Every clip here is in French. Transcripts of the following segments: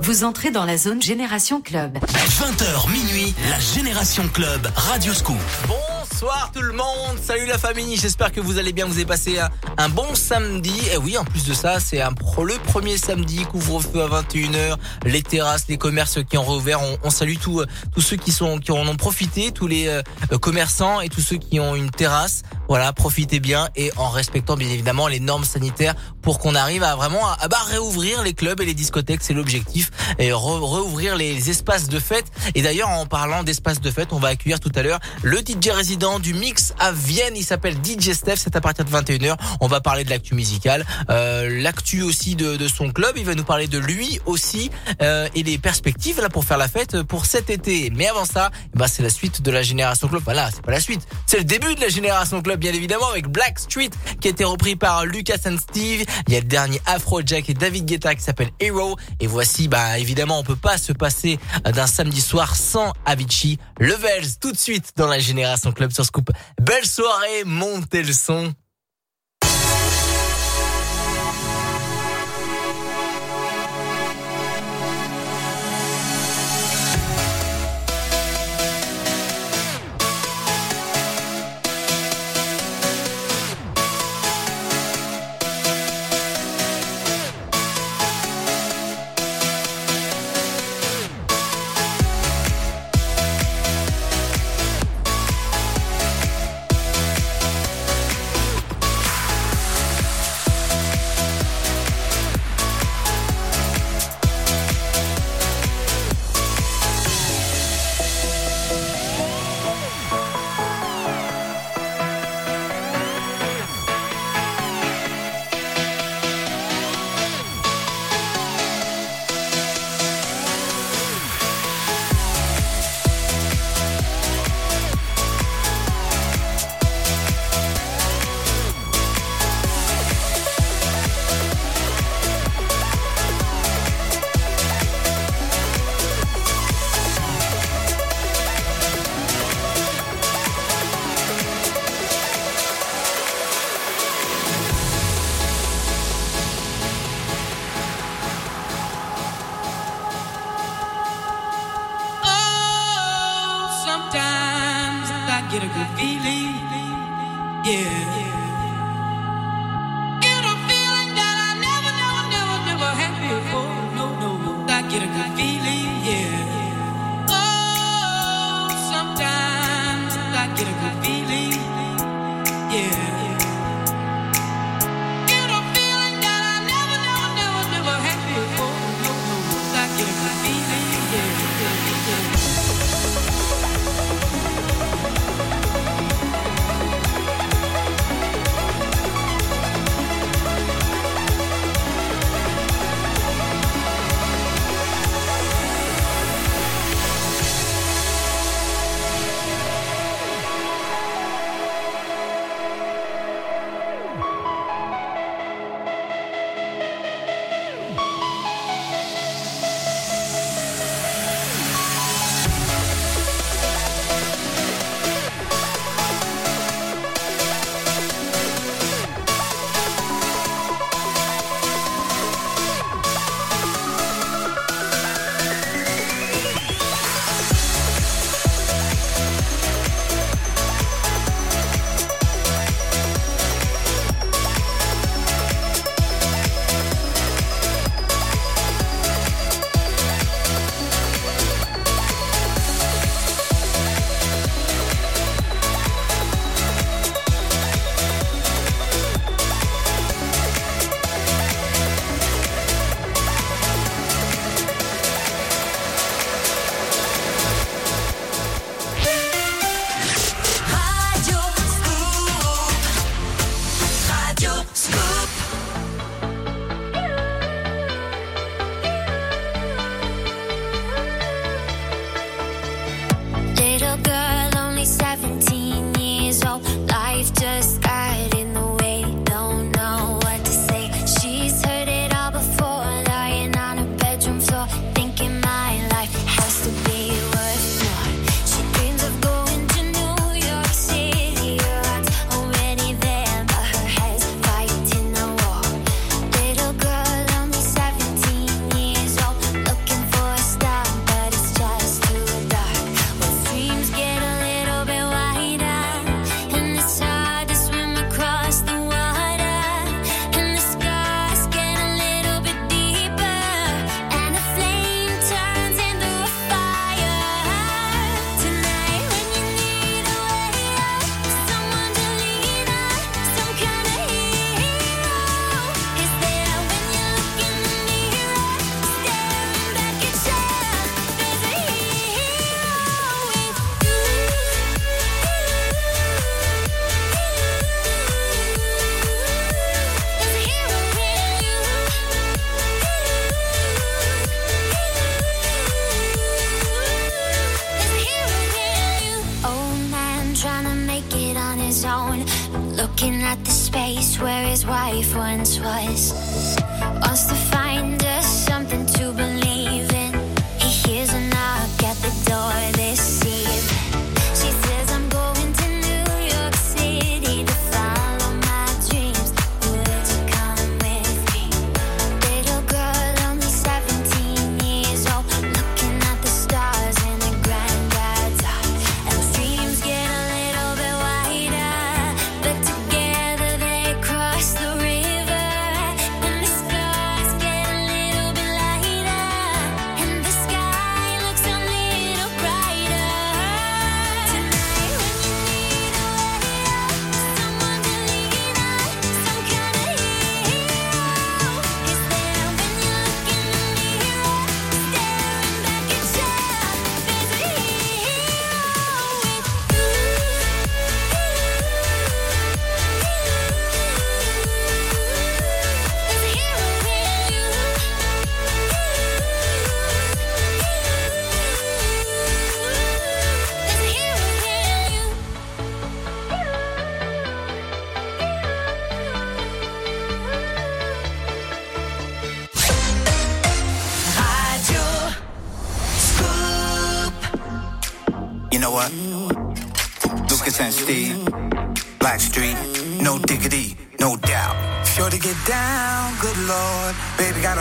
Vous entrez dans la zone Génération Club. 20h minuit, la Génération Club, Radio Scoop. Bonsoir tout le monde, salut la famille, j'espère que vous allez bien, vous avez passé un, bon samedi. Et oui, en plus de ça, c'est un, le premier samedi, couvre-feu à 21h, les terrasses, les commerces qui ont rouvert. On, salue tous tous ceux qui sont qui en ont profité, tous les euh, commerçants et tous ceux qui ont une terrasse. Voilà, profitez bien et en respectant bien évidemment les normes sanitaires pour qu'on arrive à vraiment à, bah, réouvrir les clubs et les discothèques, c'est l'objectif et rouvrir les espaces de fête. Et d'ailleurs, en parlant d'espaces de fête, on va accueillir tout à l'heure le DJ résident du mix à Vienne. Il s'appelle DJ Steph. C'est à partir de 21h. On va parler de l'actu musicale, euh, l'actu aussi de, son club. Il va nous parler de lui aussi euh, et les perspectives là pour faire la fête pour cet été. Mais avant ça, bah c'est la suite de la génération club. Voilà, c'est pas la suite, c'est le début de la génération club bien évidemment avec Black Street qui a été repris par Lucas and Steve. Il y a le dernier Afro Jack et David Guetta qui s'appelle Hero. Et voici bah évidemment on peut pas se passer d'un samedi soir sans Avicii. Levels tout de suite dans la Génération Club sur Scoop. Belle soirée, montez le son.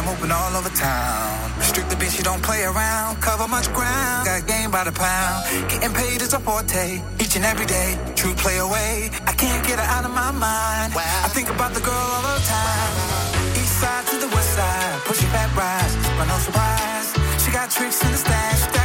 hoping all over town. Strict the bitch, she don't play around. Cover much ground, got game by the pound. Getting paid is a forte, each and every day. True play away, I can't get her out of my mind. Wow. I think about the girl all the time. East side to the west side, pushing back rise, but no surprise. She got tricks in the stash.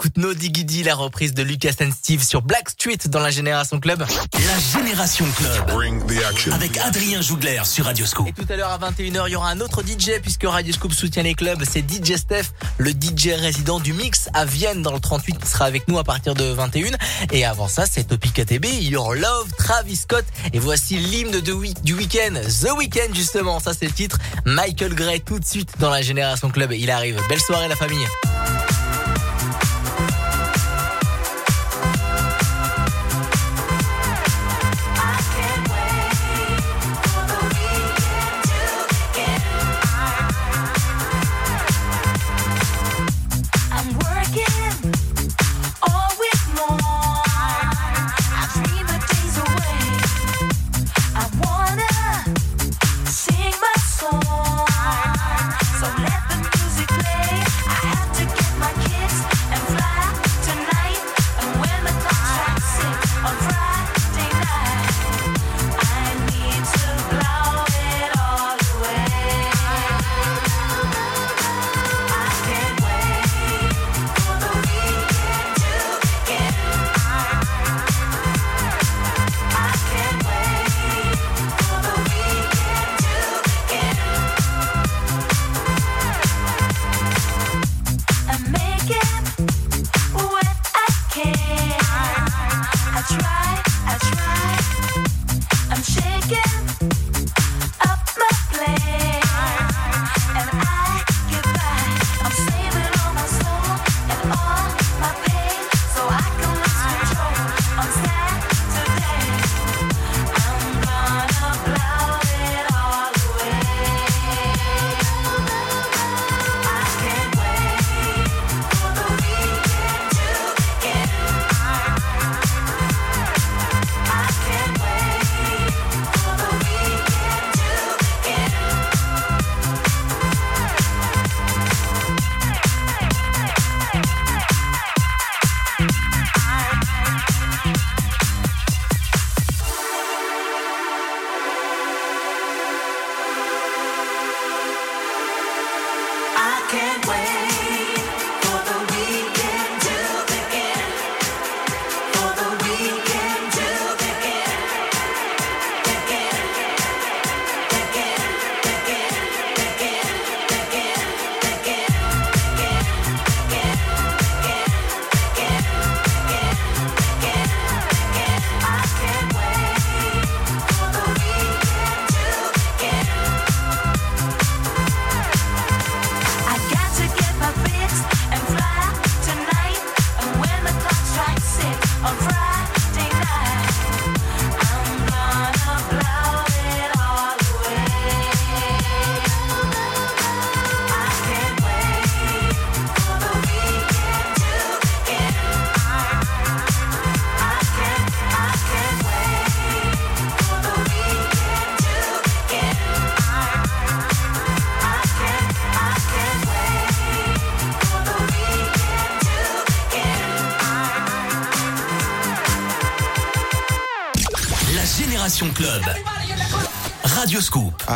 écoute No Diggy la reprise de Lucas and Steve sur Black Street dans la Génération Club. La Génération Club. Bring the action. Avec Adrien Jougler sur Radio Scoop. Et tout à l'heure à 21h, il y aura un autre DJ puisque Radio Scoop soutient les clubs. C'est DJ Steph, le DJ résident du mix à Vienne dans le 38 qui sera avec nous à partir de 21. Et avant ça, c'est Topic ATB, Your Love, Travis Scott. Et voici l'hymne week du week-end. The Weekend justement, ça c'est le titre. Michael Gray tout de suite dans la Génération Club. Il arrive. Belle soirée la famille.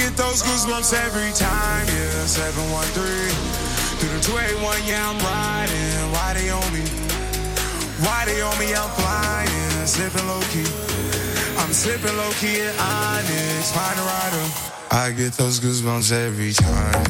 get those goosebumps every time, yeah. 713 through the 281, yeah, I'm riding. Why they on me? Why they on me? I'm flying, slipping low key. I'm slipping low key at Onyx, find a rider. I get those goosebumps every time,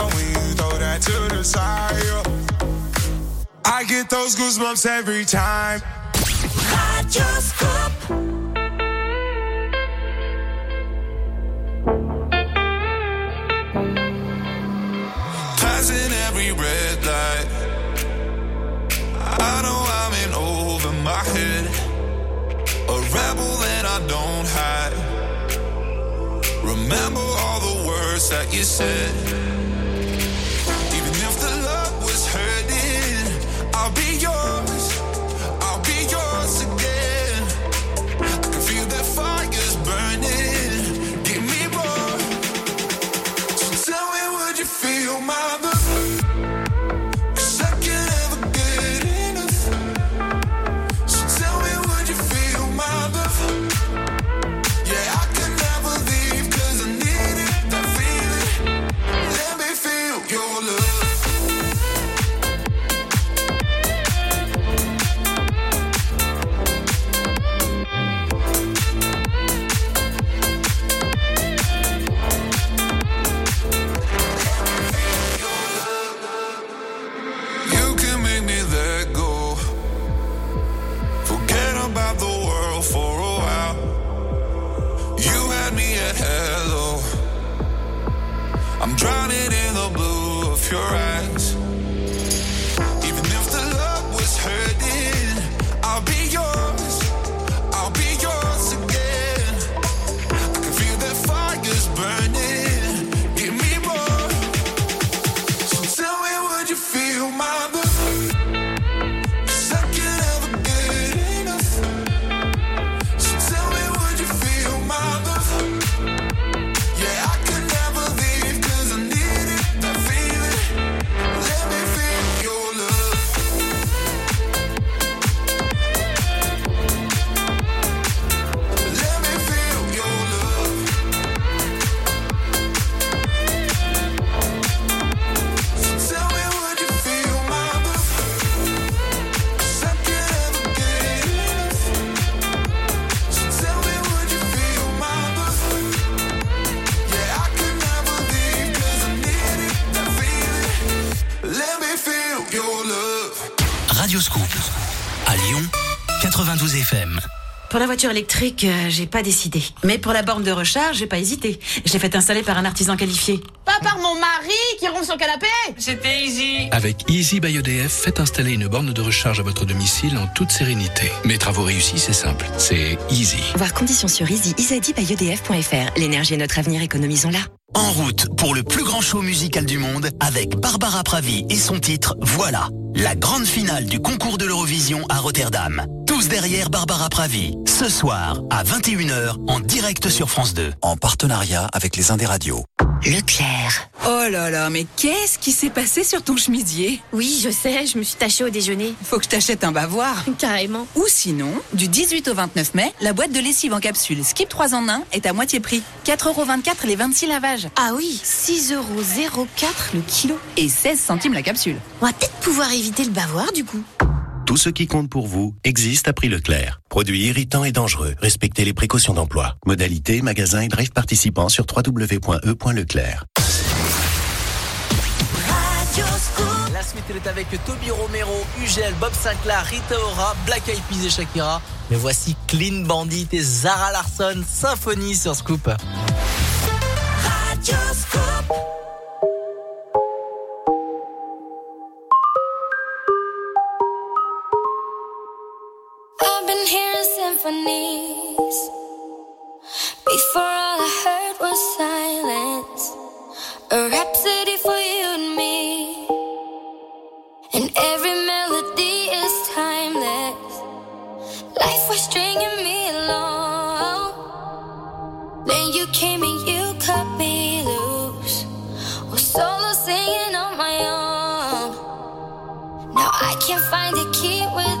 that to the side. yeah. I get those goosebumps every time. Passing every red light. I know I'm in over my head. A rebel that I don't hide. Remember all the words that you said. I'll be yours. Drowning Radioscoop. À Lyon, 92 FM. Pour la voiture électrique, euh, j'ai pas décidé. Mais pour la borne de recharge, j'ai pas hésité. Je l'ai fait installer par un artisan qualifié. Pas par mon mari qui ronfle sur le canapé C'était easy. Avec Easy by EDF, faites installer une borne de recharge à votre domicile en toute sérénité. Mes travaux réussis, c'est simple. C'est easy. Voir conditions sur easy, easybyedf.fr. L'énergie est notre avenir, économisons-la. En route pour le plus grand show musical du monde avec Barbara Pravi et son titre Voilà, la grande finale du concours de l'Eurovision à Rotterdam. Tous derrière Barbara Pravi, ce soir à 21h en direct sur France 2. En partenariat avec les Indes Radios. Leclerc. Oh là là, mais qu'est-ce qui s'est passé sur ton chemisier? Oui, je sais, je me suis tachée au déjeuner. Faut que je t'achète un bavoir. Carrément. Ou sinon, du 18 au 29 mai, la boîte de lessive en capsule Skip 3 en 1 est à moitié prix. 4,24€ les 26 lavages. Ah oui, 6,04€ le kilo. Et 16 centimes la capsule. On va peut-être pouvoir éviter le bavoir du coup. Tout ce qui compte pour vous existe à prix Leclerc. Produits irritants et dangereux. Respectez les précautions d'emploi. Modalité, magasin et drive participants sur www.e.leclerc. La suite, elle est avec Toby Romero, Ugel, Bob Sinclair, Rita Ora, Black Eyed Peas et Shakira. Mais voici Clean Bandit et Zara Larson, Symphonie sur Scoop. I've symphonies. Before all I heard was silence. A rhapsody for you and me. And every melody is timeless. Life was stringing me along. Then you came and you cut me loose. Was solo singing on my own. Now I can't find a key without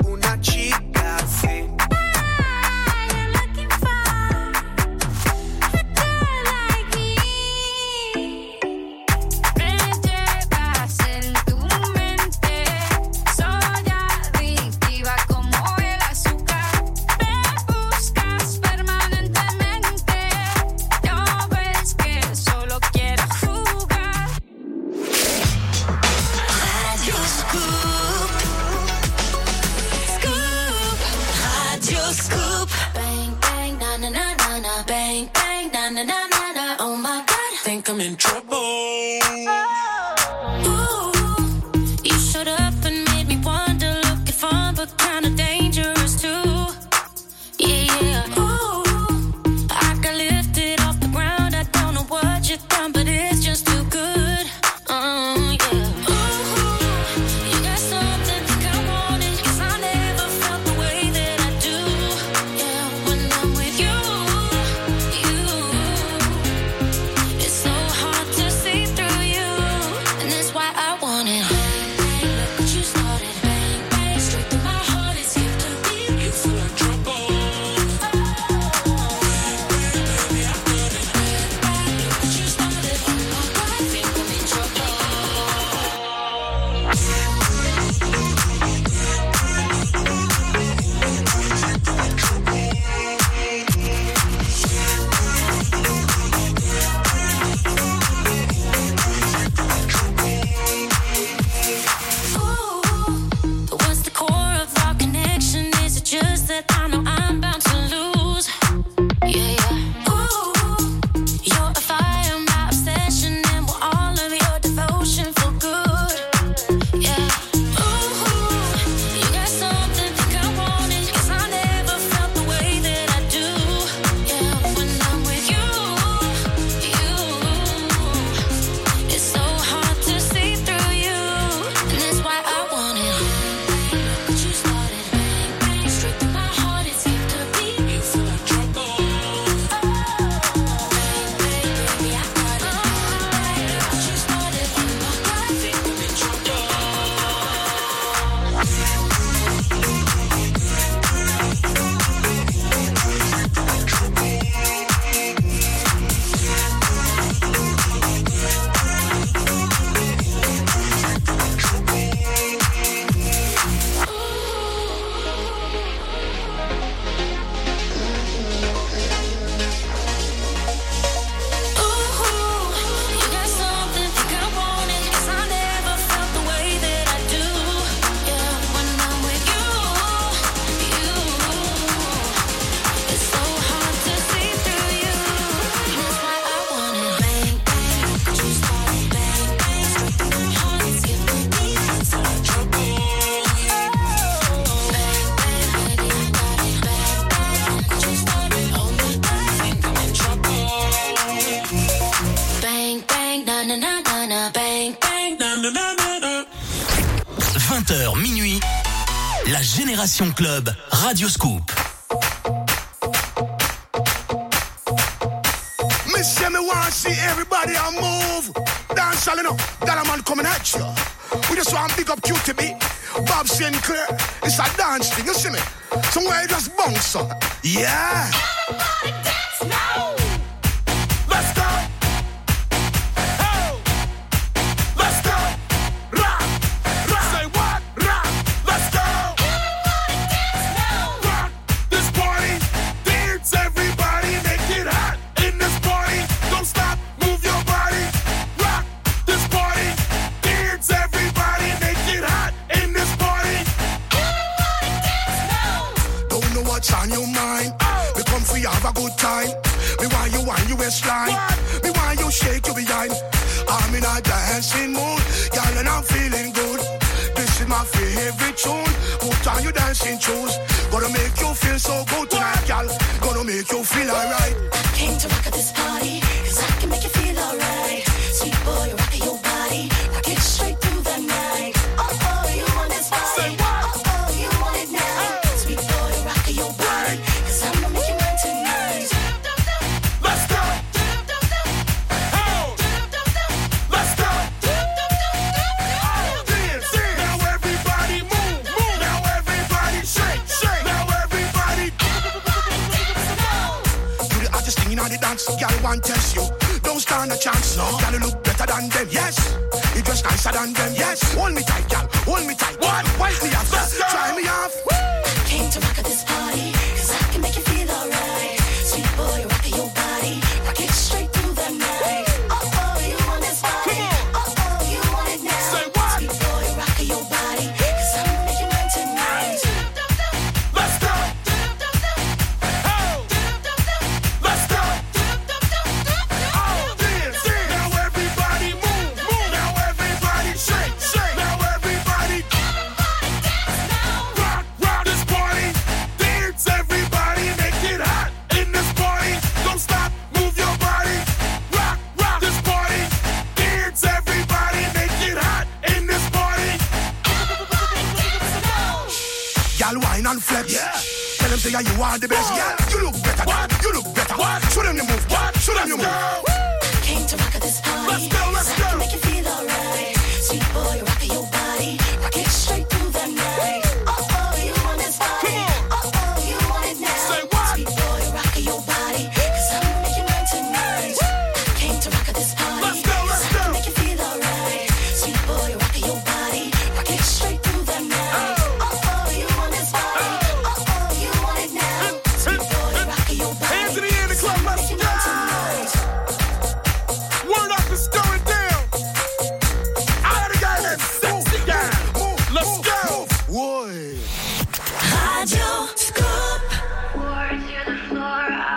Génération Club, Radio Scoop. Miss Jimmy wanna see everybody on move. Dance all know, that man coming at you. We just want to pick up QTB, Bob Sinclair. It's a dance thing, you see me? Somewhere you just bounce on. Yeah. Everybody.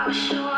不是我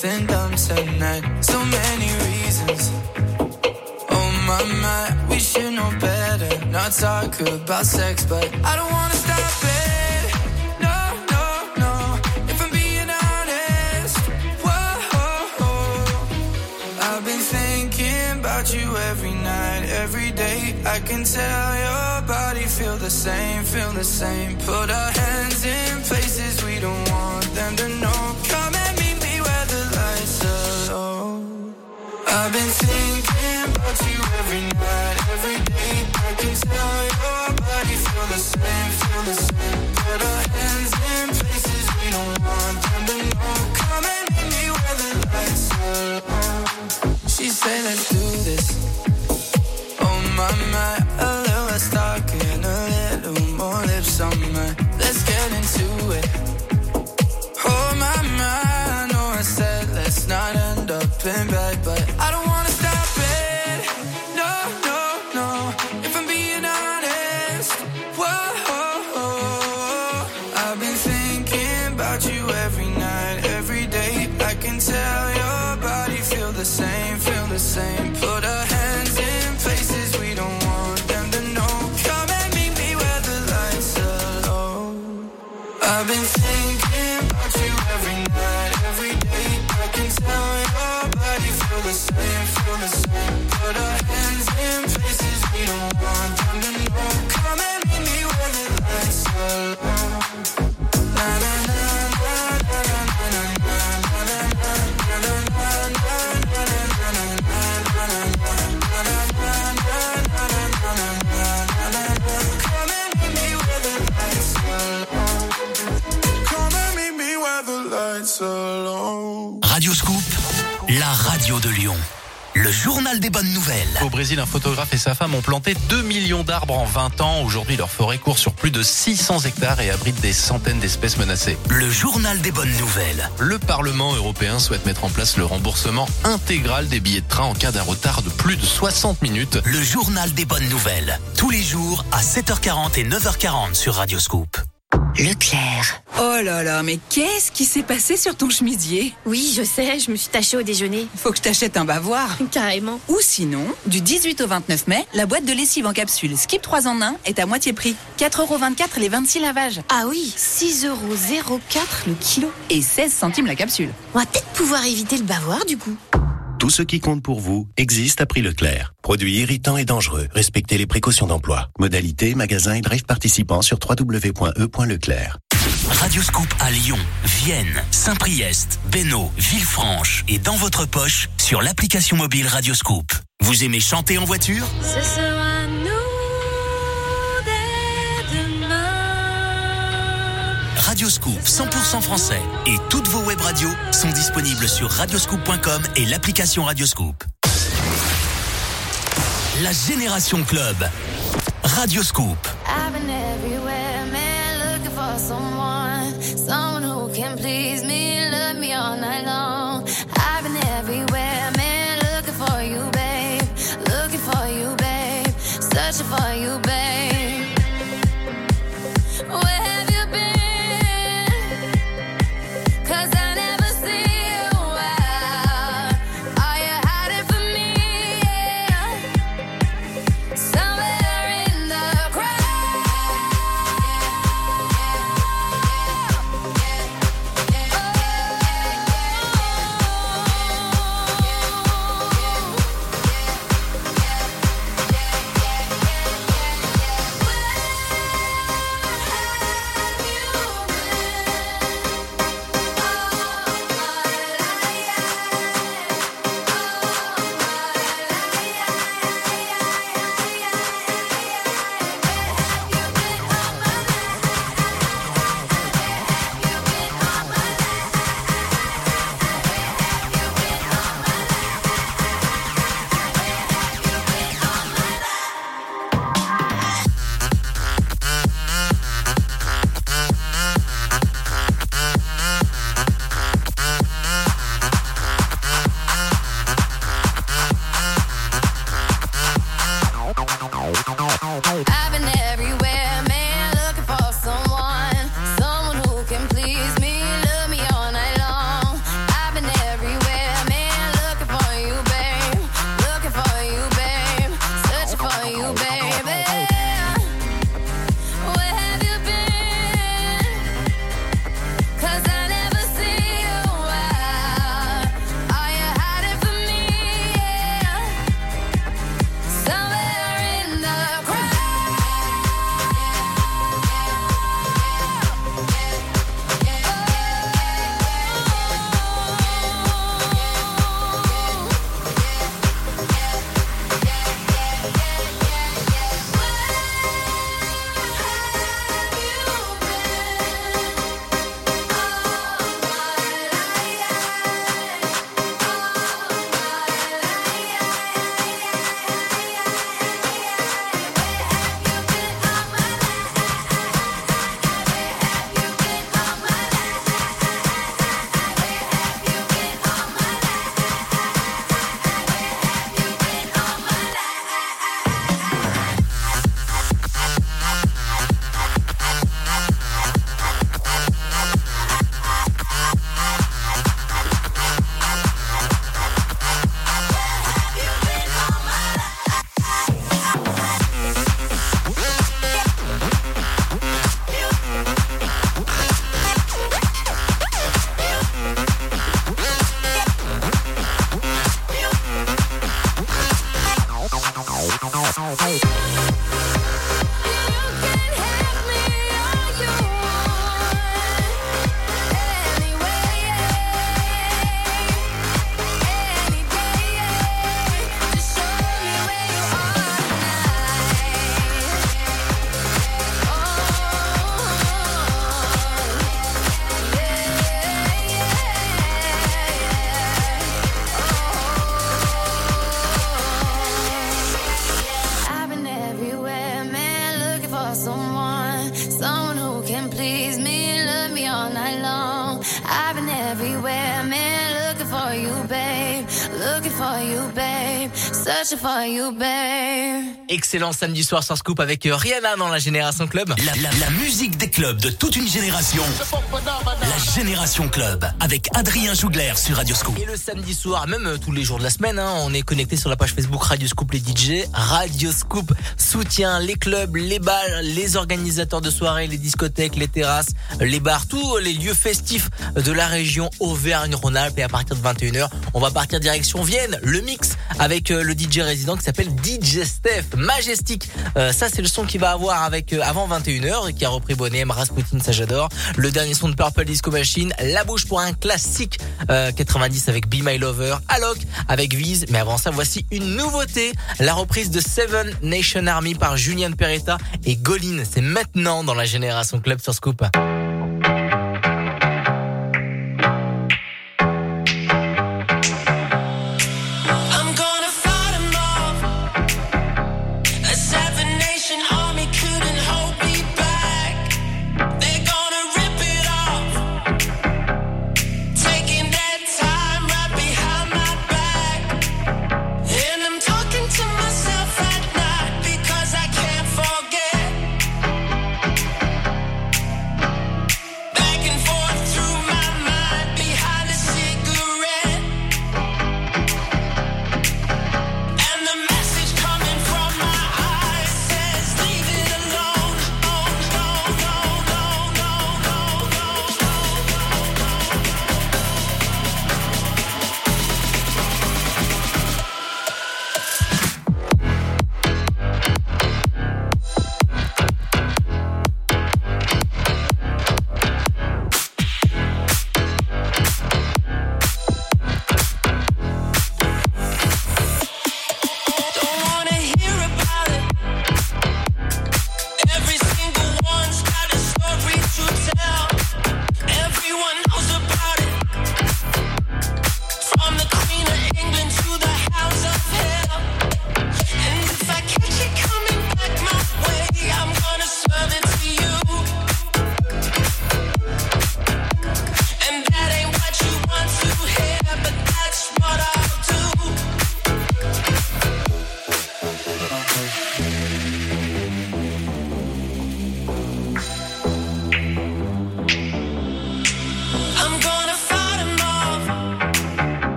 something dumb tonight. So many reasons. Oh my my, we should know better. Not talk about sex, but I don't wanna stop it. No, no, no. If I'm being honest, whoa. I've been thinking about you every night, every day. I can tell your body feel the same, feel the same. Put our hands in journal des bonnes nouvelles. Au Brésil, un photographe et sa femme ont planté 2 millions d'arbres en 20 ans. Aujourd'hui, leur forêt court sur plus de 600 hectares et abrite des centaines d'espèces menacées. Le journal des bonnes nouvelles. Le Parlement européen souhaite mettre en place le remboursement intégral des billets de train en cas d'un retard de plus de 60 minutes. Le journal des bonnes nouvelles. Tous les jours à 7h40 et 9h40 sur Radio Scoop. Leclerc. Oh là là, mais qu'est-ce qui s'est passé sur ton chemisier? Oui, je sais, je me suis tachée au déjeuner. Faut que je t'achète un bavoir. Carrément. Ou sinon, du 18 au 29 mai, la boîte de lessive en capsule Skip 3 en 1 est à moitié prix. 4,24€ les 26 lavages. Ah oui, 6,04€ le kilo. Et 16 centimes la capsule. On va peut-être pouvoir éviter le bavoir du coup. Tout ce qui compte pour vous existe à prix Leclerc. Produits irritants et dangereux. Respectez les précautions d'emploi. Modalité, magasin et drive participants sur www.e.leclerc. Radio Scoop à Lyon, Vienne, Saint-Priest, Bénaud, Villefranche et dans votre poche sur l'application mobile Radio Scoop. Vous aimez chanter en voiture? Demain. Radio Scoop 100% français et toutes vos web radios sont disponibles sur radioscoop.com et l'application Radio Scoop. La Génération Club. Radio Scoop. I've someone who can please me, Excellent samedi soir sur Scoop avec euh, Rihanna dans la Génération Club. La, la- la musique des clubs de toute une génération. La Génération Club avec Adrien Jougler sur Radio Scoop. Et le samedi soir, même euh, tous les jours de la semaine, hein, on est connecté sur la page Facebook Radio Scoop les DJ. Radio Scoop soutient les clubs, les bals, les organisateurs de soirées, les discothèques, les terrasses, les bars, tous les lieux festifs de la région Auvergne-Rhône-Alpes. Et à partir de 21h, on va partir direction Vienne, le mix avec euh, le DJ résident qui s'appelle DJ Steph, Majestic. Euh, ça, c'est le son qu'il va avoir avec euh, avant 21h et qui a repris Bonnet M, Rasputin, ça j'adore. Le dernier son de Purple Disco Machine, La bouche pour un classique euh, 90 avec Be My Lover, Alok avec Vise. Mais avant ça, voici une nouveauté, la reprise de Seven Nation Army par Julian Peretta et Golin. C'est maintenant dans la Génération Club sur Scoop.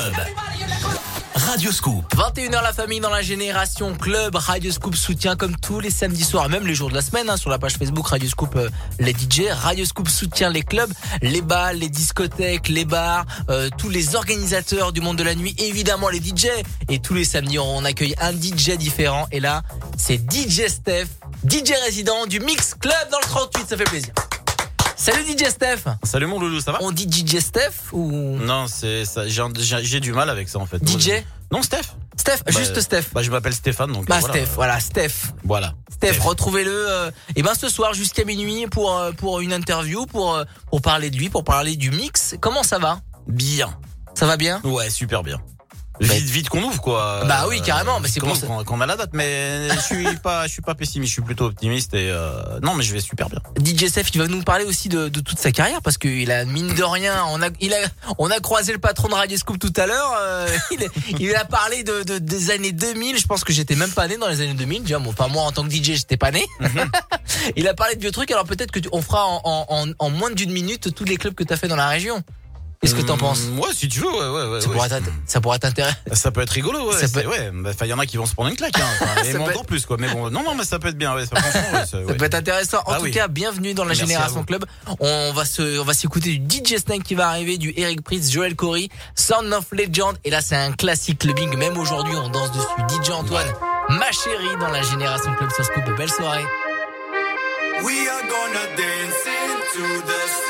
Club. Radio Scoop. 21h la famille dans la Génération Club. Radio Scoop soutient comme tous les samedis soirs, même les jours de la semaine, hein, sur la page Facebook Radio Scoop euh, les DJ. Radio Scoop soutient les clubs, les balles, les discothèques, les bars, euh, tous les organisateurs du monde de la nuit, évidemment les DJ. Et tous les samedis, on accueille un DJ différent. Et là, c'est DJ Steph, DJ résident du Mix Club dans le 38. Ça fait plaisir. Salut DJ Steph. Salut mon loulou, ça va? On dit DJ Steph ou? Non, c'est ça. J'ai du mal avec ça en fait. DJ Non, Steph. Steph, Bah, juste Steph. Bah, je m'appelle Stéphane, donc. Bah euh, voilà. Steph, voilà Steph. Voilà. Steph, retrouvez-le euh, et ben ce soir jusqu'à minuit pour euh, pour une interview pour euh, pour parler de lui, pour parler du mix. Comment ça va? Bien. Ça va bien? Ouais, super bien. Vite, vite qu'on ouvre quoi. Bah oui, carrément, mais c'est pour ça. qu'on- a la date, mais je suis pas, je suis pas pessimiste, je suis plutôt optimiste et euh, non, mais je vais super bien. DJ Steph, il va nous parler aussi de, de toute sa carrière parce qu'il a mine de rien, on a il a on a croisé le patron de Radio Scoop tout à l'heure, euh, il, il a parlé de, de- des années 2000, je pense que j'étais même pas né dans les années 2000, déjà bon, enfin moi en tant que DJ, j'étais pas né. il a parlé de vieux trucs, alors peut-être que tu- on fera en, en, en- en moins d'une minute tous les clubs que tu as fait dans la région. Qu'est-ce que t'en penses Ouais, si tu veux, ouais, ouais, ouais. Ça ouais. pourrait ça pourrait t'intéresser. Ça peut être rigolo, ouais. Ça Ça peut- ouais. Bah, y en a qui vont se prendre une claque, hein. Enfin, et encore plus, quoi. Mais bon, non, non, mais ça peut être bien, ouais. Ça, franchement, ouais, ça- Ça ouais. peut être intéressant. En Ah tout oui. cas, bienvenue dans la Merci Génération. Club. On va se, on va s'écouter du DJ Snake qui va arriver, du Eric Pritz, Joel Corey, Sound of Legend. Et là, c'est un classique clubbing. Même aujourd'hui, on danse dessus. DJ Antoine, ma chérie, dans la Génération Club sur Scoop. Belle soirée. We are gonna dance into the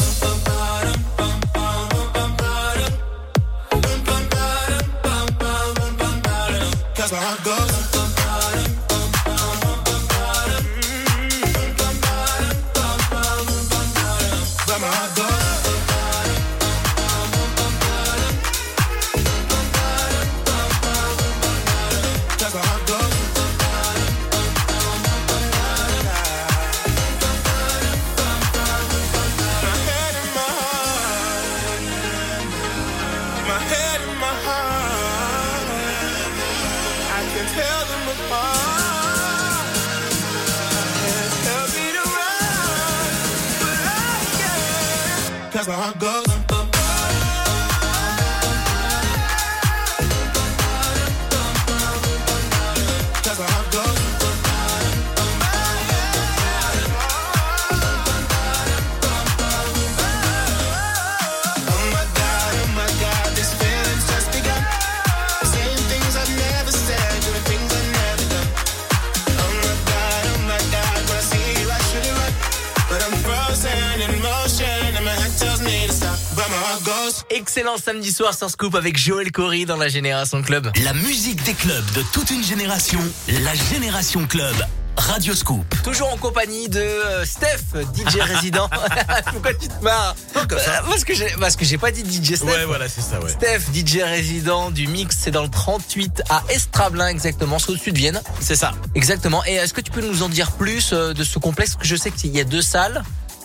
Excellent samedi soir sur Scoop avec Joël Corey dans la Génération Club. La musique des clubs de toute une génération, la Génération Club. Radio Scoop. Toujours en compagnie de euh, Steph, DJ résident. Pourquoi tu te marres Euh, Parce que j'ai parce que j'ai pas dit DJ Steph. Ouais, voilà, c'est ça, ouais. Steph, DJ résident du mix, c'est dans le 38 à Estrablin exactement, c'est au-dessus de Vienne. C'est ça. Exactement. Et est-ce que tu peux nous en dire plus euh, de ce complexe? Parce que je sais qu'il y a deux salles.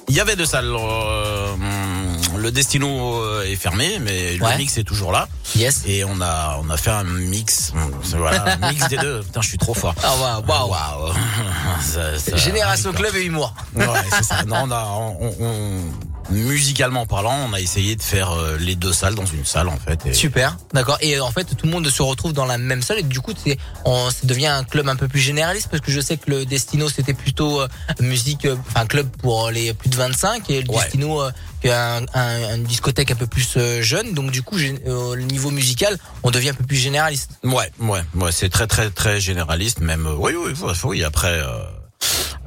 Il y avait deux salles. euh, hum, le Destino euh, est fermé, mais Ouais. le mix est toujours là. Yes. Et on a, on a fait un mix. Voilà, un mix des deux. Putain, je suis trop fort. Ah waouh, waouh. Génération Club et humour. Ouais, c'est ça. Non, on a, on, on- musicalement parlant, on a essayé de faire euh, les deux salles dans une salle en fait. Et- Super, d'accord. Et euh, en fait, tout le monde se retrouve dans la même salle et du coup, c'est, on, ça devient un club un peu plus généraliste parce que je sais que le Destino c'était plutôt euh, musique, euh, enfin club pour les plus de 25 et le Ouais. Destino euh, un, un- une discothèque un peu plus euh, jeune. Donc du coup, euh, le niveau musical, on devient un peu plus généraliste. Ouais, ouais, ouais, c'est très très très généraliste même. euh, Oui, oui, oui, oui. Après,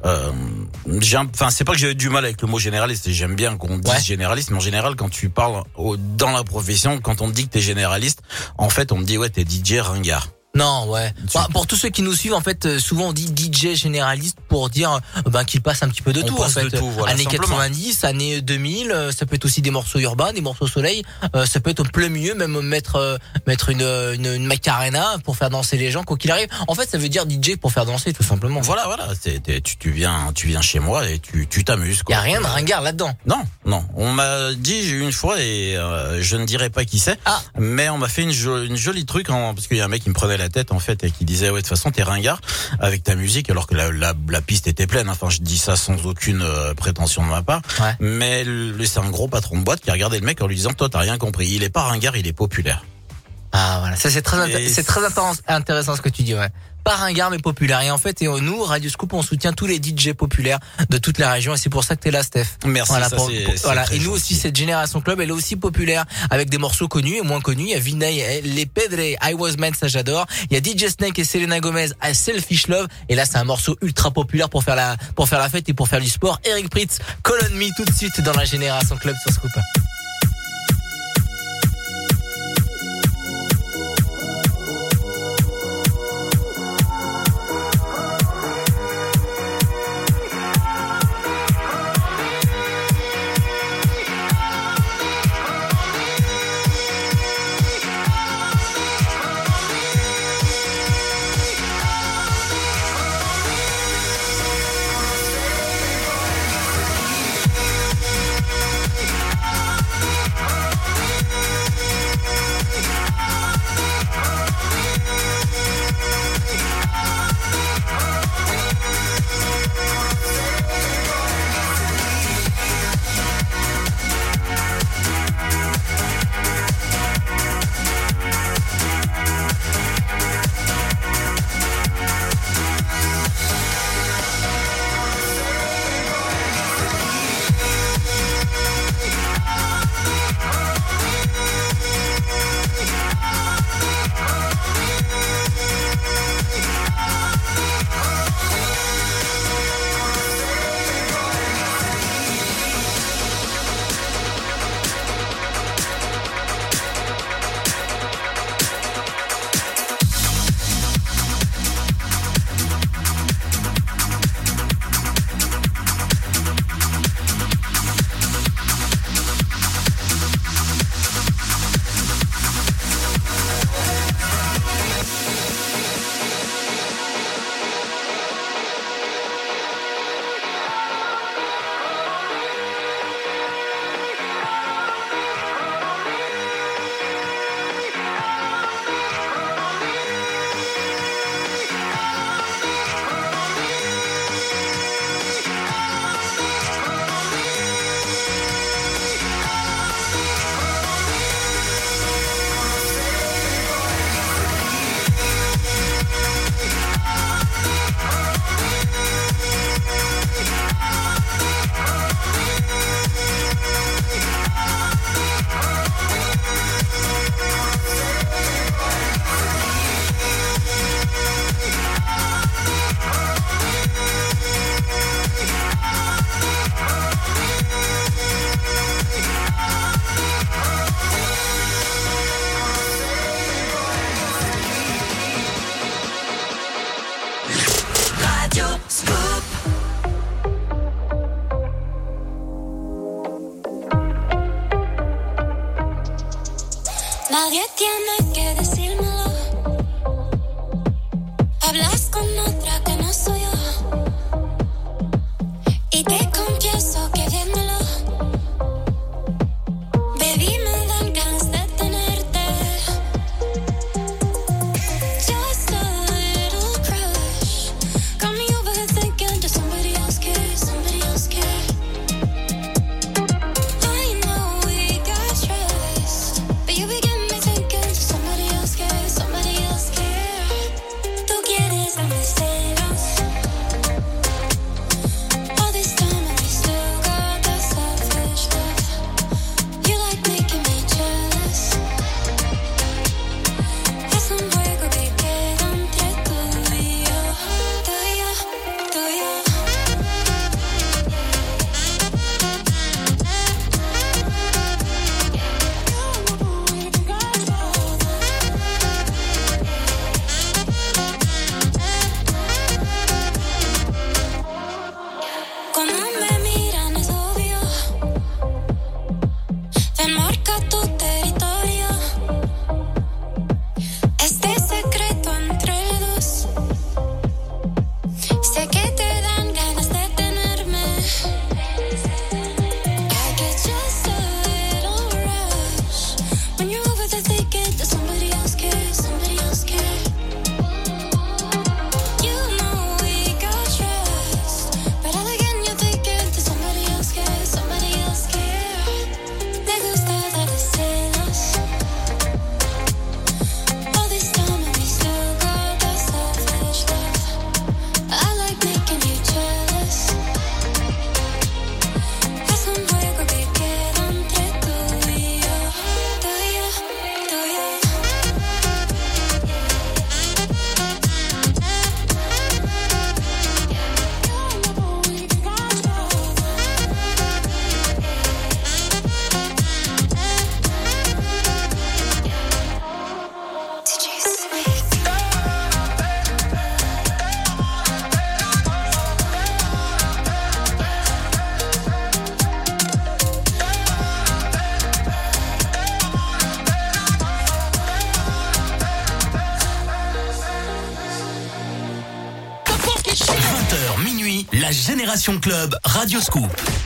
euh, enfin, c'est pas que j'ai du mal avec le mot généraliste. J'aime bien qu'on dise généraliste, mais en général, quand tu parles au- dans la profession, quand on te dit que t'es généraliste, en fait, on te dit ouais, t'es DJ ringard. Non, ouais. Bah, pour tous ceux qui nous suivent, en fait, euh, souvent on dit DJ généraliste pour dire ben qu'il passe un petit peu de On tout. en fait, de tout, voilà, années simplement. 90, années 2000, euh, ça peut être aussi des morceaux urbains, des morceaux soleil. euh, ça peut être au plein milieu, même mettre euh, mettre une, une une macarena pour faire danser les gens quoi qu'il arrive. En fait, ça veut dire DJ pour faire danser tout simplement. Voilà, voilà. c'est- t'es- tu, tu viens, tu viens chez moi et tu, tu t'amuses. Y a rien de ringard là-dedans. Non, non. On m'a dit une fois et euh, je ne dirai pas qui c'est, Ah. mais on m'a fait une, jo- une jolie truc en, parce qu'il y a un mec qui me prenait la tête en fait et qui disait ouais de toute façon t'es ringard avec ta musique alors que la, la, la piste était pleine. Enfin je dis ça sans aucune euh, prétention de ma part, mais le- c'est un gros patron de boîte qui a regardé le mec en lui disant toi t'as rien compris. Il est pas ringard, il est populaire. Ah voilà, ça c'est très c'est très intéressant, ce que tu dis ouais. Pas ringard mais populaire et en fait et euh, nous Radio Scoop on soutient tous les DJ populaires de toute la région et c'est pour ça que t'es là Steph. Merci, Voilà, ça, pour- voilà. et nous gentil. aussi cette génération club elle est aussi populaire avec des morceaux connus et moins connus. Il y a Vinay, eh, Les Pedre, I Was Man ça j'adore. Il y a DJ Snake et Selena Gomez, I Selfish Love et là c'est un morceau ultra populaire pour faire la pour faire la fête et pour faire du sport. Eric Pritz, on Me tout de suite dans la génération club sur Scoop. Club Radio Scoop.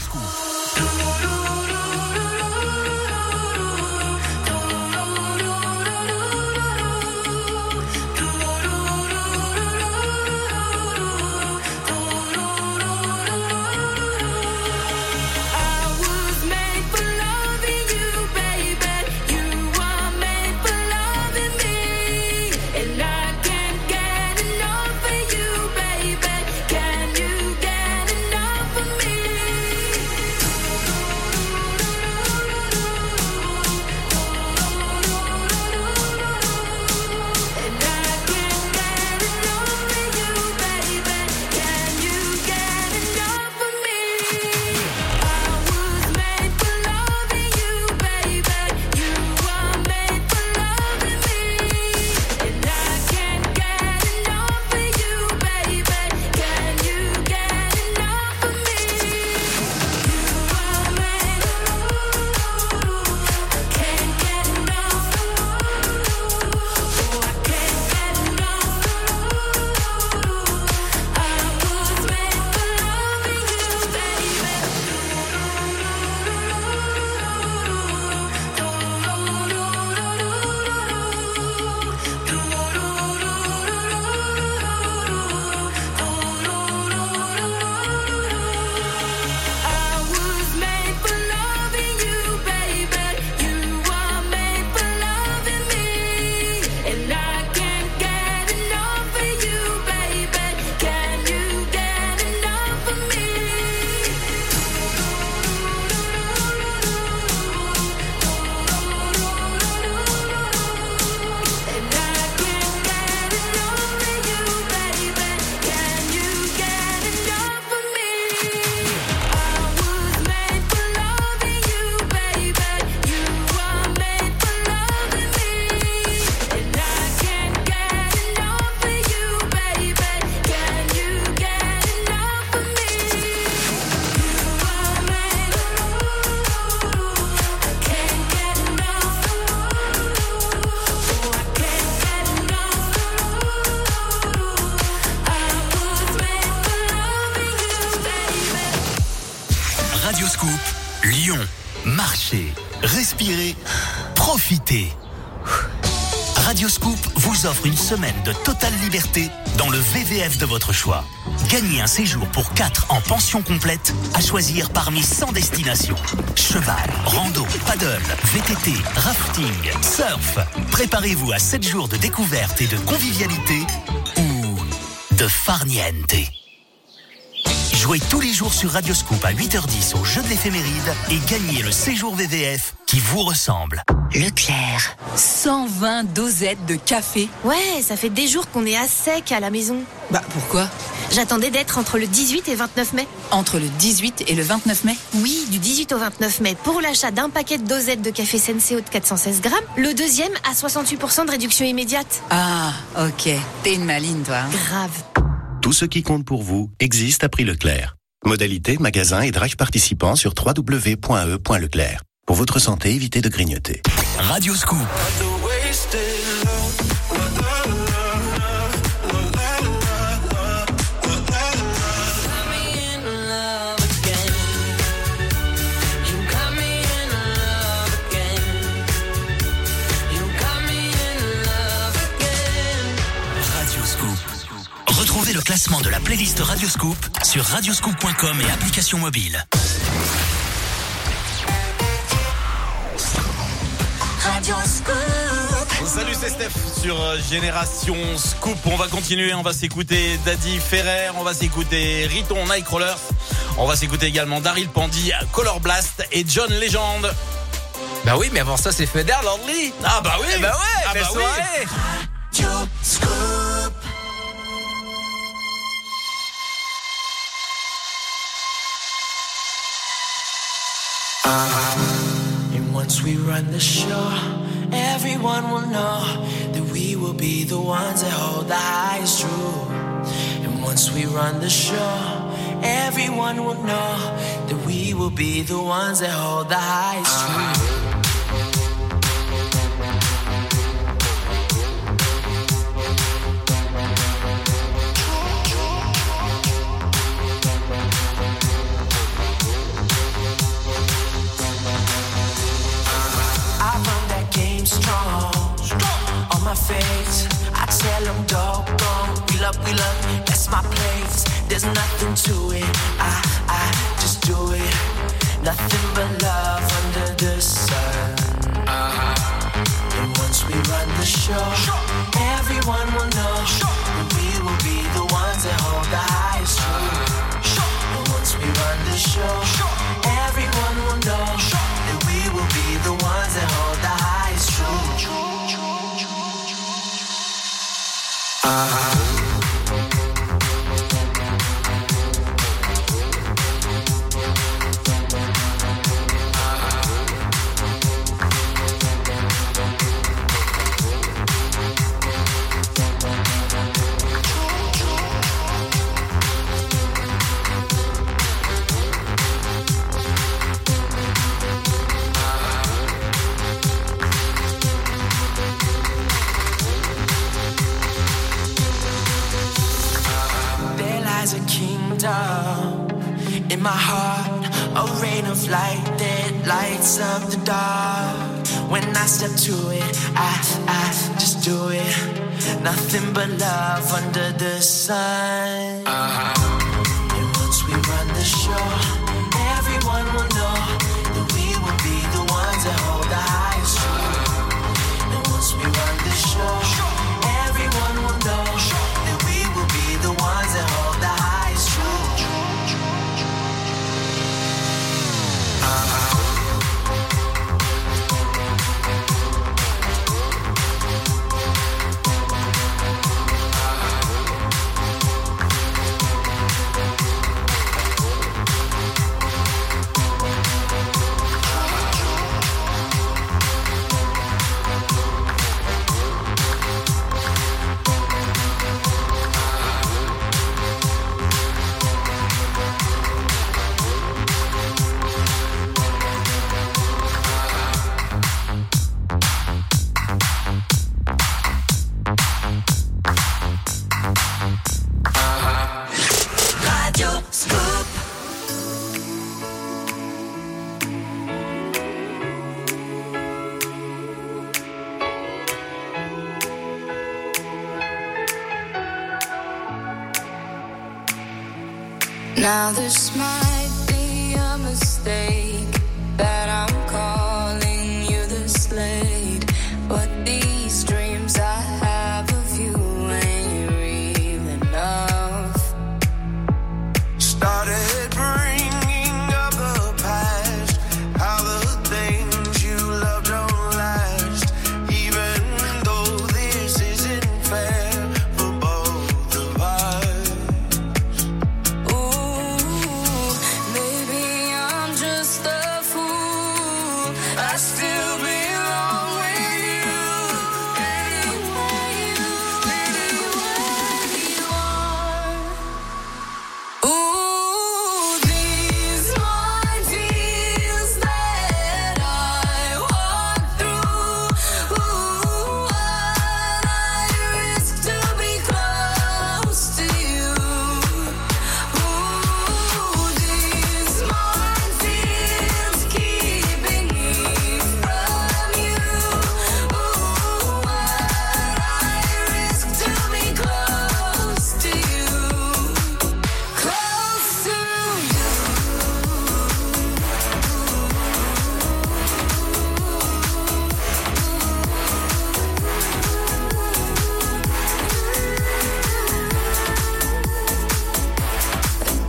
De totale liberté dans le VVF de votre choix. Gagnez un séjour pour 4 en pension complète à choisir parmi 100 destinations. Cheval, rando, paddle, VTT, rafting, surf. Préparez-vous à 7 jours de découverte et de convivialité ou de farniente. Jouez tous les jours sur Radioscoop à 8h10 au jeu de l'éphéméride et gagnez le séjour VVF qui vous ressemble. Leclerc. 120 dosettes de café. Ouais, ça fait des jours qu'on est à sec à la maison. Bah pourquoi? J'attendais d'être entre le 18 et 29 mai. Entre le 18 et le 29 mai? Oui, du 18 au 29 mai. Pour l'achat d'un paquet de dosettes de café Senseo de 416 grammes, le deuxième à 68% de réduction immédiate. Ah, ok. T'es une maline, toi. hein. Grave. Tout ce qui compte pour vous existe à prix Leclerc. Modalité, magasin et drive participants sur www.e.leclerc. Pour votre santé, évitez de grignoter. Radio Scoop. Retrouvez le classement de la playlist Radio Scoop sur radioscoop.com et application mobile. Radio Scoop. Salut, c'est Steph sur euh, Génération Scoop. On va continuer, on va s'écouter Daddy Ferrer, on va s'écouter Riton Nightcrawlers, on va s'écouter également Daryl Pandy, Color Blast et John Legend. Bah oui, mais avant ça, c'est Feder Lordly. Ah bah oui Bah ouais, Ah bah oui. soirée. Radio Scoop. We run the show, everyone will know that we will be the ones that hold the highest truth. And once we run the show, everyone will know that we will be the ones that hold the highest truth. face. I tell them, go. we love, we love, that's my place. There's nothing to it, I, I just do it. Nothing but love under the sun. Uh-huh. And once we run the show, everyone will know. this smile.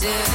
do.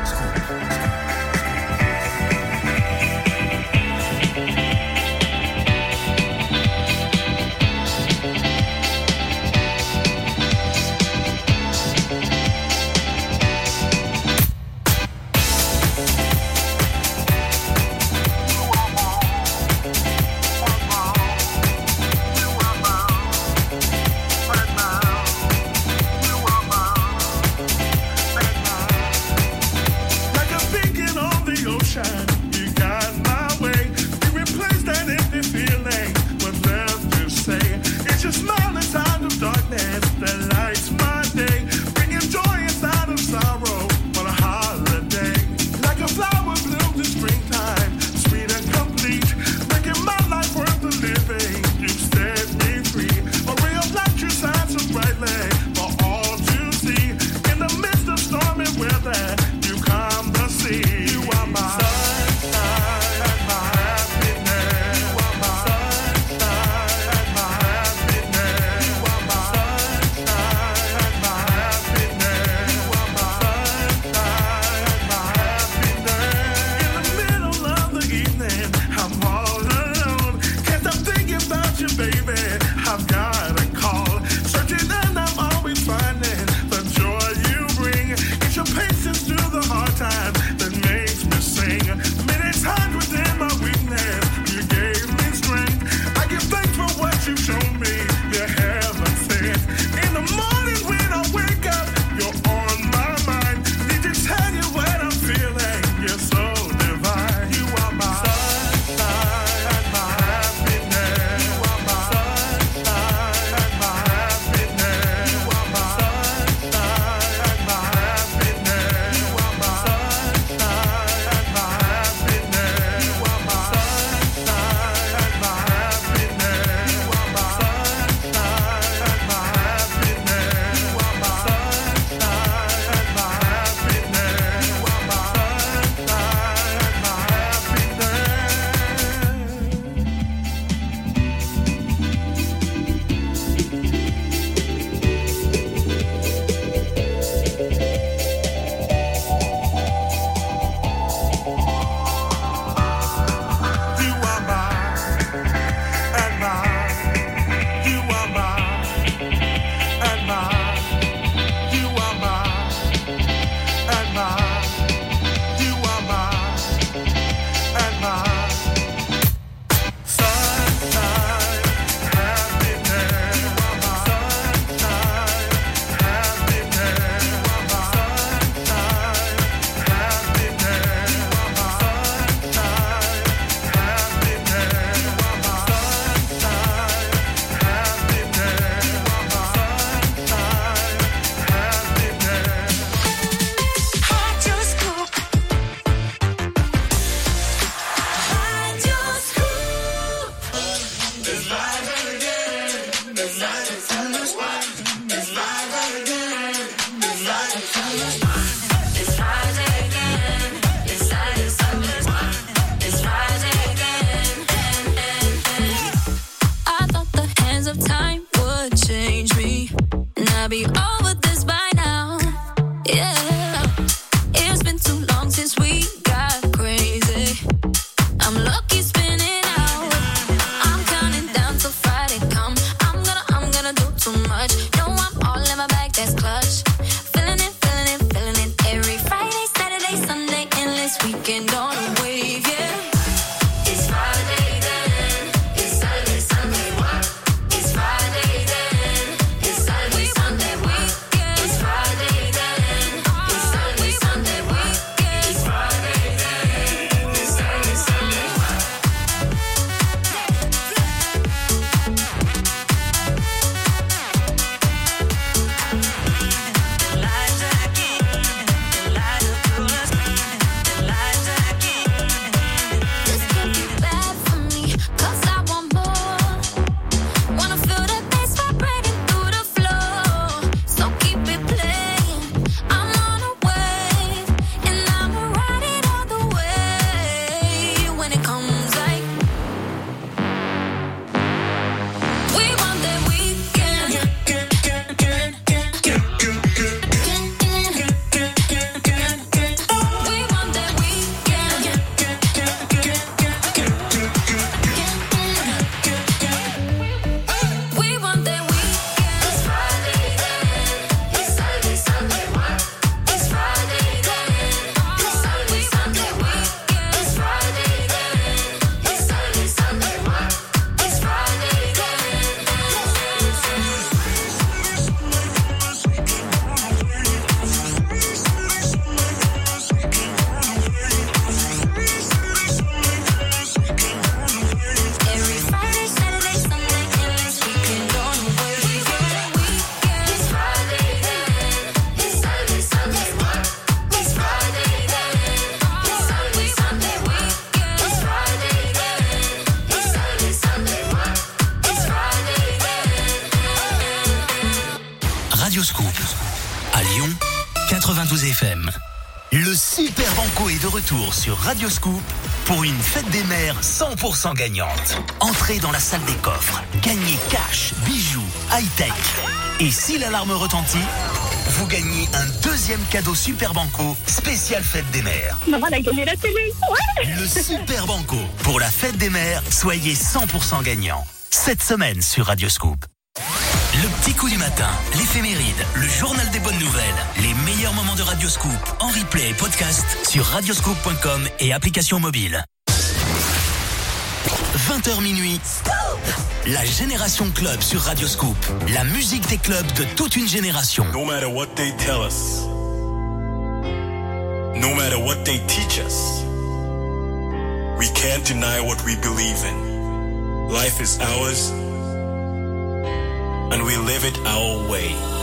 Retour sur Radio Scoop pour une fête des mères 100% gagnante. Entrez dans la salle des coffres, gagnez cash, bijoux, high-tech. Et si l'alarme retentit, vous gagnez un deuxième cadeau Super Banco spécial fête des mères. Maman a gagné la télé. Ouais. Le Super Banco. Pour la fête des mères, soyez 100% gagnant. Cette semaine sur Radio Scoop. Petit coup du matin, l'éphéméride, le journal des bonnes nouvelles, les meilleurs moments de Radio Scoop en replay et podcast sur radioscoop.com et application mobile. 20h minuit. La Génération Club sur Radio Scoop. La musique des clubs de toute une génération. No matter what they tell us, no matter what they teach us, we can't deny what we believe in. Life is ours, and we live it our way.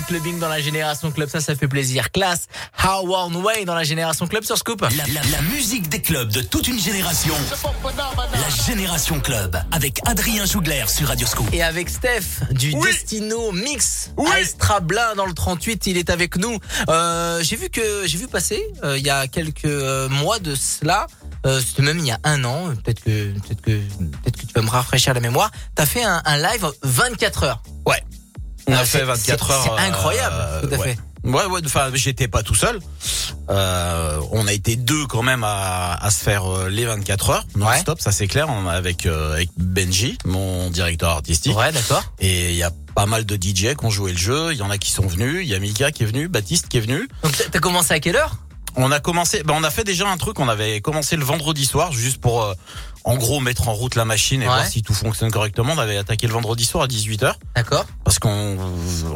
Clubbing dans la Génération Club, ça, ça fait plaisir. Classe, How One Way dans la Génération Club sur Scoop. La, la- la musique des clubs de toute une génération. La Génération Club avec Adrien Jougler sur Radio Scoop. Et avec Steph du Destino Mix à Estrablin dans le 38, il est avec nous. Euh, j'ai vu que j'ai vu passer euh, il y a quelques euh, mois de cela. Euh, C'était même il y a un an. Peut-être que peut-être que peut-être que tu vas me rafraîchir la mémoire. T'as fait un, un live 24 heures. Ouais. On Ah, a fait c'est- 24 c'est- heures. c'est incroyable, euh, tout à ouais. fait. Ouais, ouais, enfin, j'étais pas tout seul. Euh, on a été deux quand même à, à se faire euh, les 24 heures non-stop, ça c'est clair, on- avec euh, avec Benji, mon directeur artistique. Ouais, d'accord. Et il y a pas mal de DJ qui ont joué le jeu. Il y en a qui sont venus. Il y a Mika qui est venu, Baptiste qui est venu. Donc t'as- t'as commencé à quelle heure? On a commencé, ben on a fait déjà un truc. On avait commencé le vendredi soir, juste pour, euh, en gros, mettre en route la machine et Ouais. voir si tout fonctionne correctement. On avait attaqué le vendredi soir à 18h. D'accord. Parce qu'on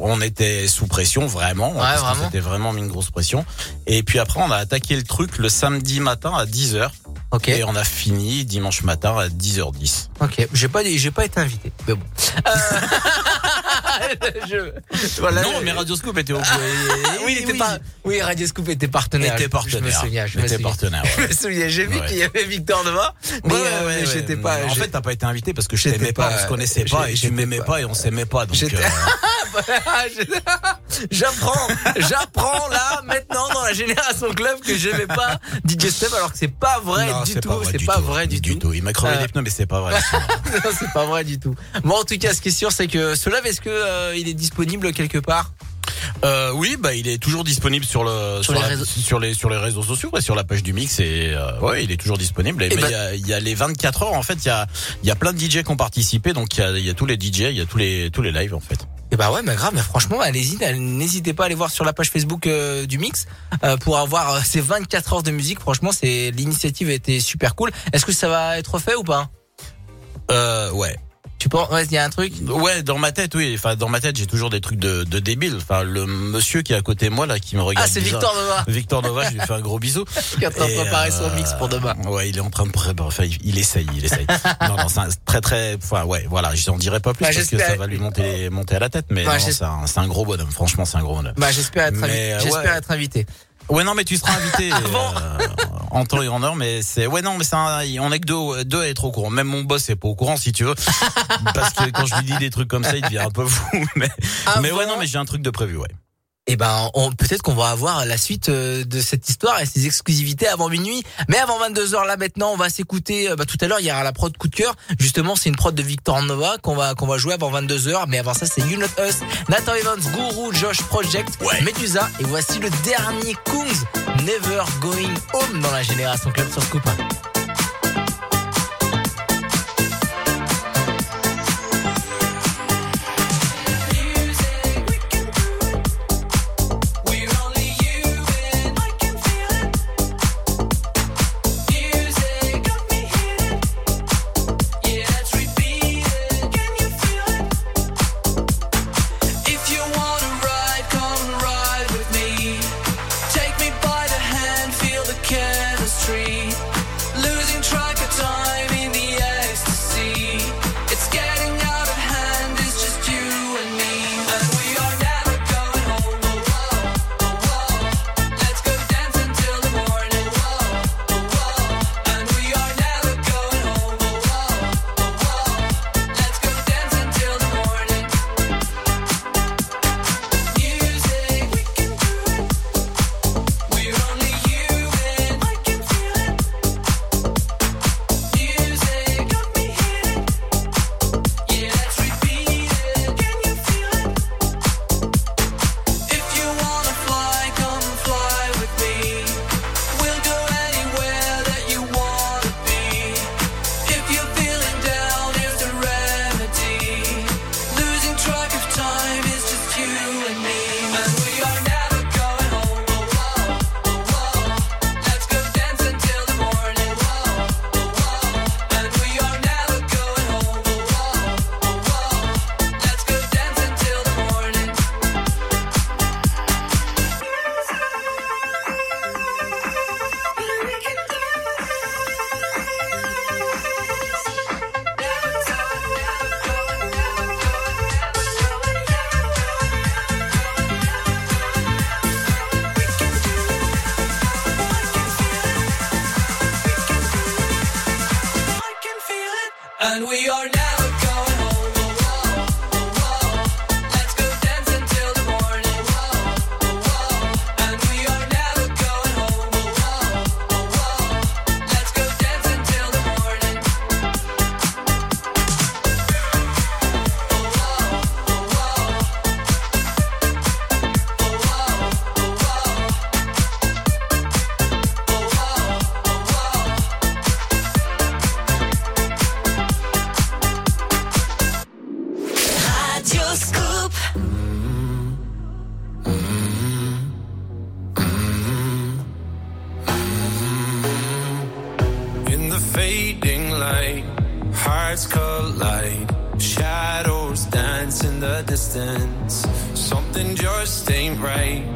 on était sous pression vraiment. Ouais, parce vraiment. s'était vraiment mis une grosse pression. Et puis après, on a attaqué le truc le samedi matin à 10h. Ok. Et on a fini dimanche matin à 10h10. Ok, j'ai pas, j'ai pas été invité, mais bon. Euh, je- voilà, non, mais Radioscope était au oui, était pas, oui, Radio Scoop était partenaire. Était partenaire. Je me souviens, je me Était souviens. partenaire, Je me souviens, j'ai vu Ouais. qu'il y avait Victor Nova, mais, Ouais, euh, mais j'étais pas. En fait, t'as pas été invité parce que je t'aimais pas, pas- on se connaissait pas et tu m'aimais pas et on s'aimait pas. Donc, euh, J'apprends, j'apprends là maintenant dans la génération club que j'aimais pas DJ Step alors que c'est pas vrai non, du c'est tout, pas vrai c'est du pas tout, vrai du, tout. Il m'a crevé Euh, les pneus, mais c'est pas vrai. c'est pas vrai du tout. Bon, en tout cas, ce qui est sûr, c'est que ce live, est-ce que euh, il est disponible quelque part Euh, oui, bah il est toujours disponible sur le Sur sur, les la- réseaux- sur les sur les réseaux sociaux, ouais, sur la page du mix et euh, ouais, il est toujours disponible. Et mais ben- il y, a, il y a les 24 heures en fait, il y a il y a plein de DJ qui ont participé, donc il y a, il y a tous les DJ, il y a tous les tous les lives en fait. Et bah ouais, mais grave, mais franchement, allez-y, n'hésitez pas à aller voir sur la page Facebook euh, du Mix pour avoir ces 24 heures de musique. Franchement, c'est l'initiative été super cool. Est-ce que ça va être fait ou pas? Euh, ouais. Tu penses Ouais, il y a un truc. Ouais, dans ma tête, oui. Enfin, dans ma tête, j'ai toujours des trucs de, de débile. Enfin, le monsieur qui est à côté de moi là, qui me regarde. Ah, c'est. Victor Nova. Victor Nova, je lui fais un gros bisou. Qui est en train de préparer son mix pour demain. Ouais, il est en train de préparer. Enfin, il, il essaye, il essaye. non, non, c'est très, très. Enfin, ouais, voilà. J'en dirais pas plus Bah, parce que ça va lui monter, monter à la tête. Mais Bah, c'est un, c'est un gros bonhomme. Franchement, c'est un gros bonhomme. Bah, j'espère être, Mais, invi- euh, j'espère être invité. Ouais, non, mais tu seras invité Ah bon euh, en temps et en heure. Mais c'est ouais, non, mais c'est un- on est que deux, deux à être au courant. Même mon boss est pas au courant, si tu veux, parce que quand je lui dis des trucs comme ça, il devient un peu fou. Mais, Ah mais ouais, non, mais j'ai un truc de prévu, ouais. Et ben, on- peut-être qu'on va avoir la suite euh, de cette histoire et ses exclusivités avant minuit. Mais avant 22 h là maintenant, on va s'écouter. euh, Bah, tout à l'heure, il y aura la prod coup de cœur. Justement, c'est une prod de Victor Nova qu'on va qu'on va jouer avant 22 h Mais avant ça, c'est You Not Us, Nathan Evans, Guru, Josh Project, Medusa. Et voici le dernier Kungs, Never Going Home dans la génération club sur Scoop. right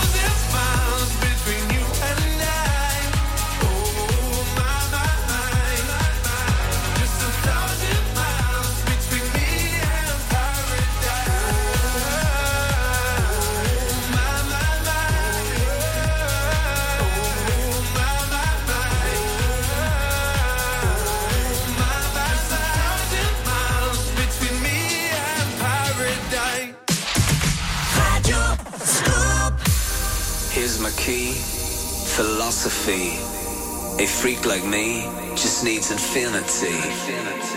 key, philosophy. A freak like me just needs infinity. infinity.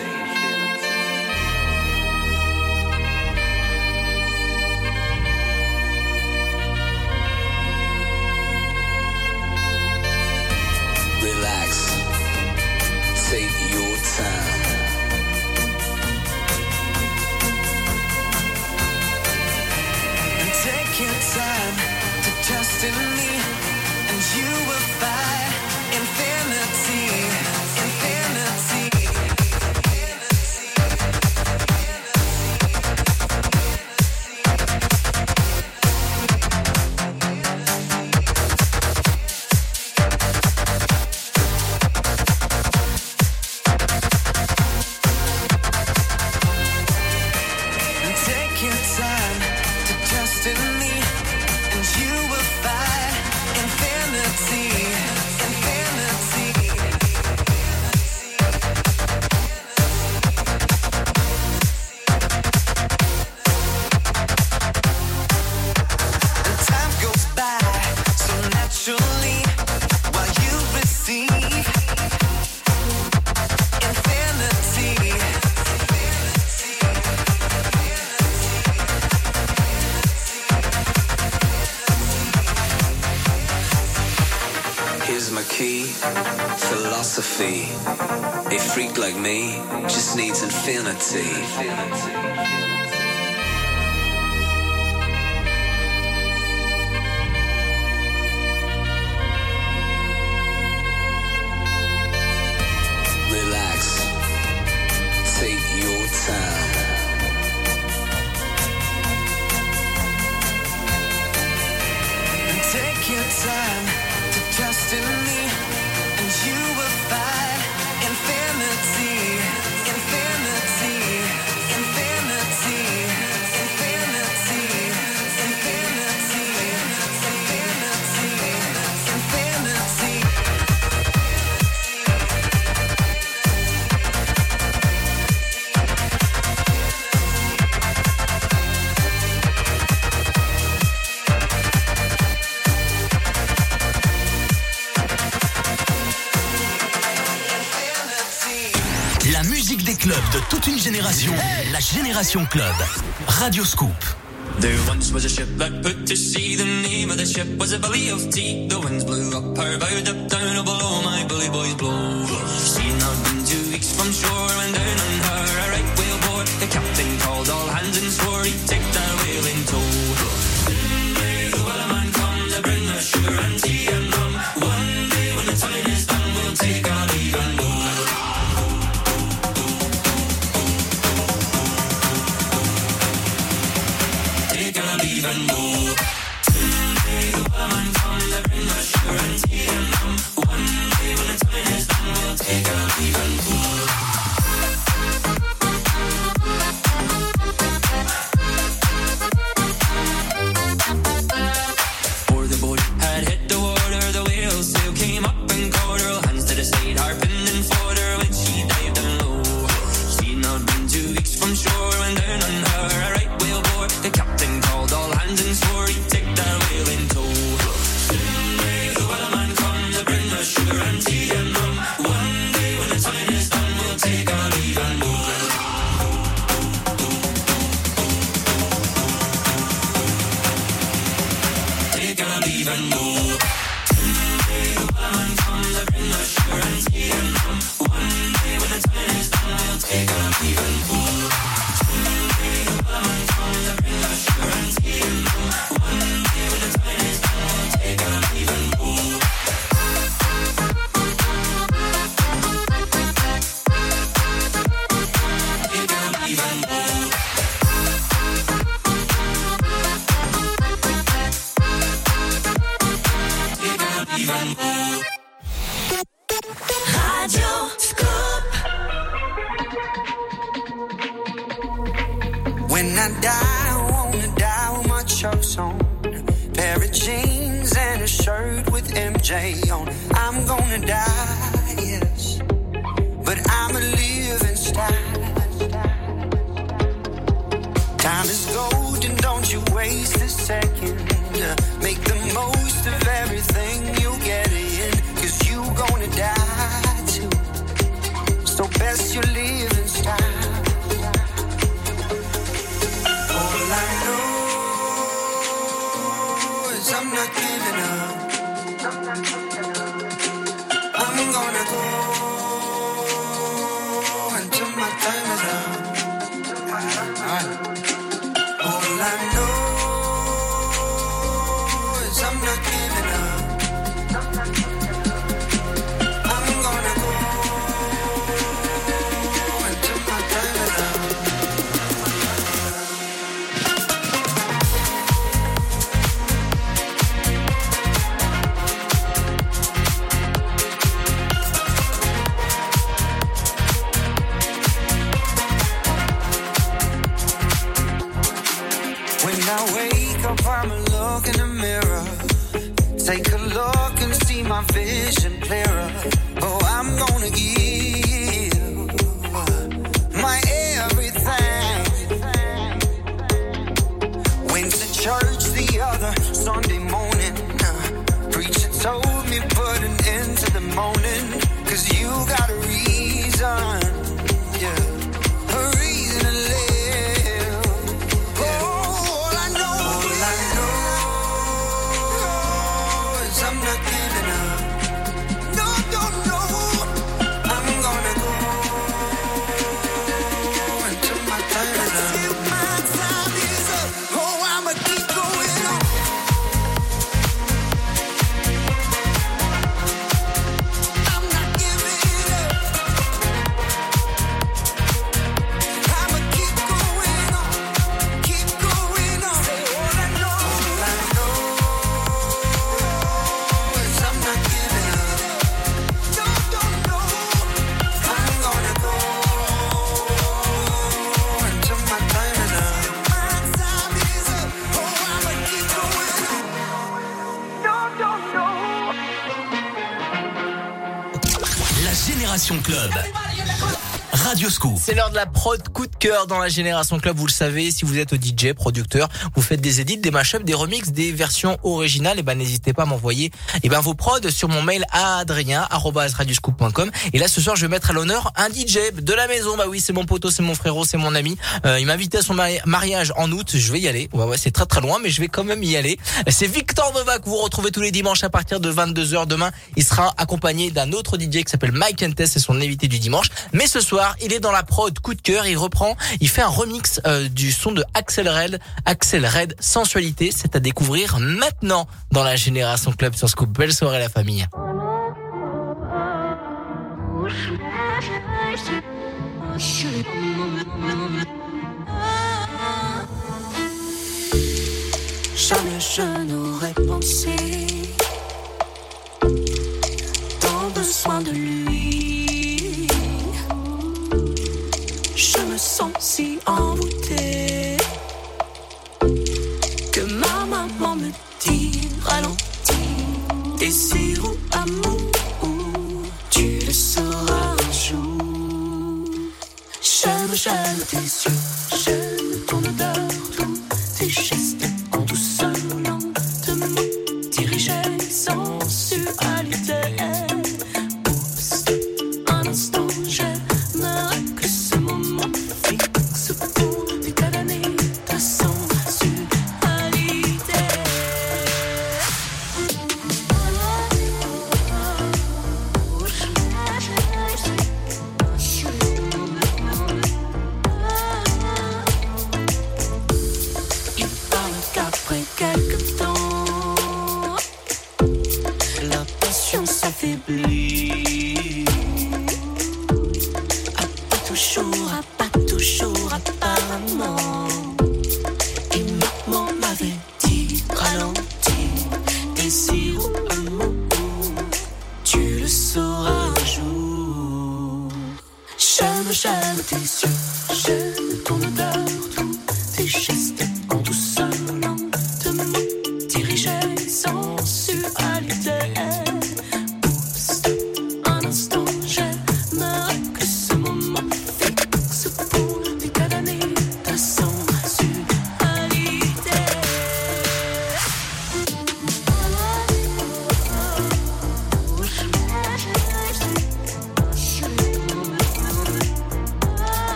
infinity. infinity. Génération Club, Radio Scoop. There once was a ship that put to sea. The name of the ship was a belly of tea. The winds blew up her bow, up down, oh, below my bully boys blow. C'est l'heure de la prod coup cœur dans la Génération Club, vous le savez, si vous êtes DJ, producteur, vous faites des edits, des mashups, des remixes, des versions originales, et ben n'hésitez pas à m'envoyer et ben vos prods sur mon mail à adrien@radioscoop.com et là ce soir je vais mettre à l'honneur un DJ de la maison. Bah oui, c'est mon poteau, c'est mon frérot, c'est mon ami. Euh, il m'a invité à son mari- mariage en août, je vais y aller. Ouais ouais, c'est très très loin mais je vais quand même y aller. C'est Victor Nova que vous retrouvez tous les dimanches à partir de 22h demain. Il sera accompagné d'un autre DJ qui s'appelle Mike Entes, c'est son invité du dimanche. Mais ce soir, il est dans la prod coup de cœur, il reprend, il fait un remix euh, du son de Axel Red, Axel Red Sensualité, c'est à découvrir maintenant dans la Génération Club sur Scoop. Belle soirée la famille. Jamais je n'aurais pensé tant besoin de lui. Sens si envoûtée que ma maman me dit ralentis, désir ou amour, tu le sauras un jour. J'aime, j'aime tes yeux,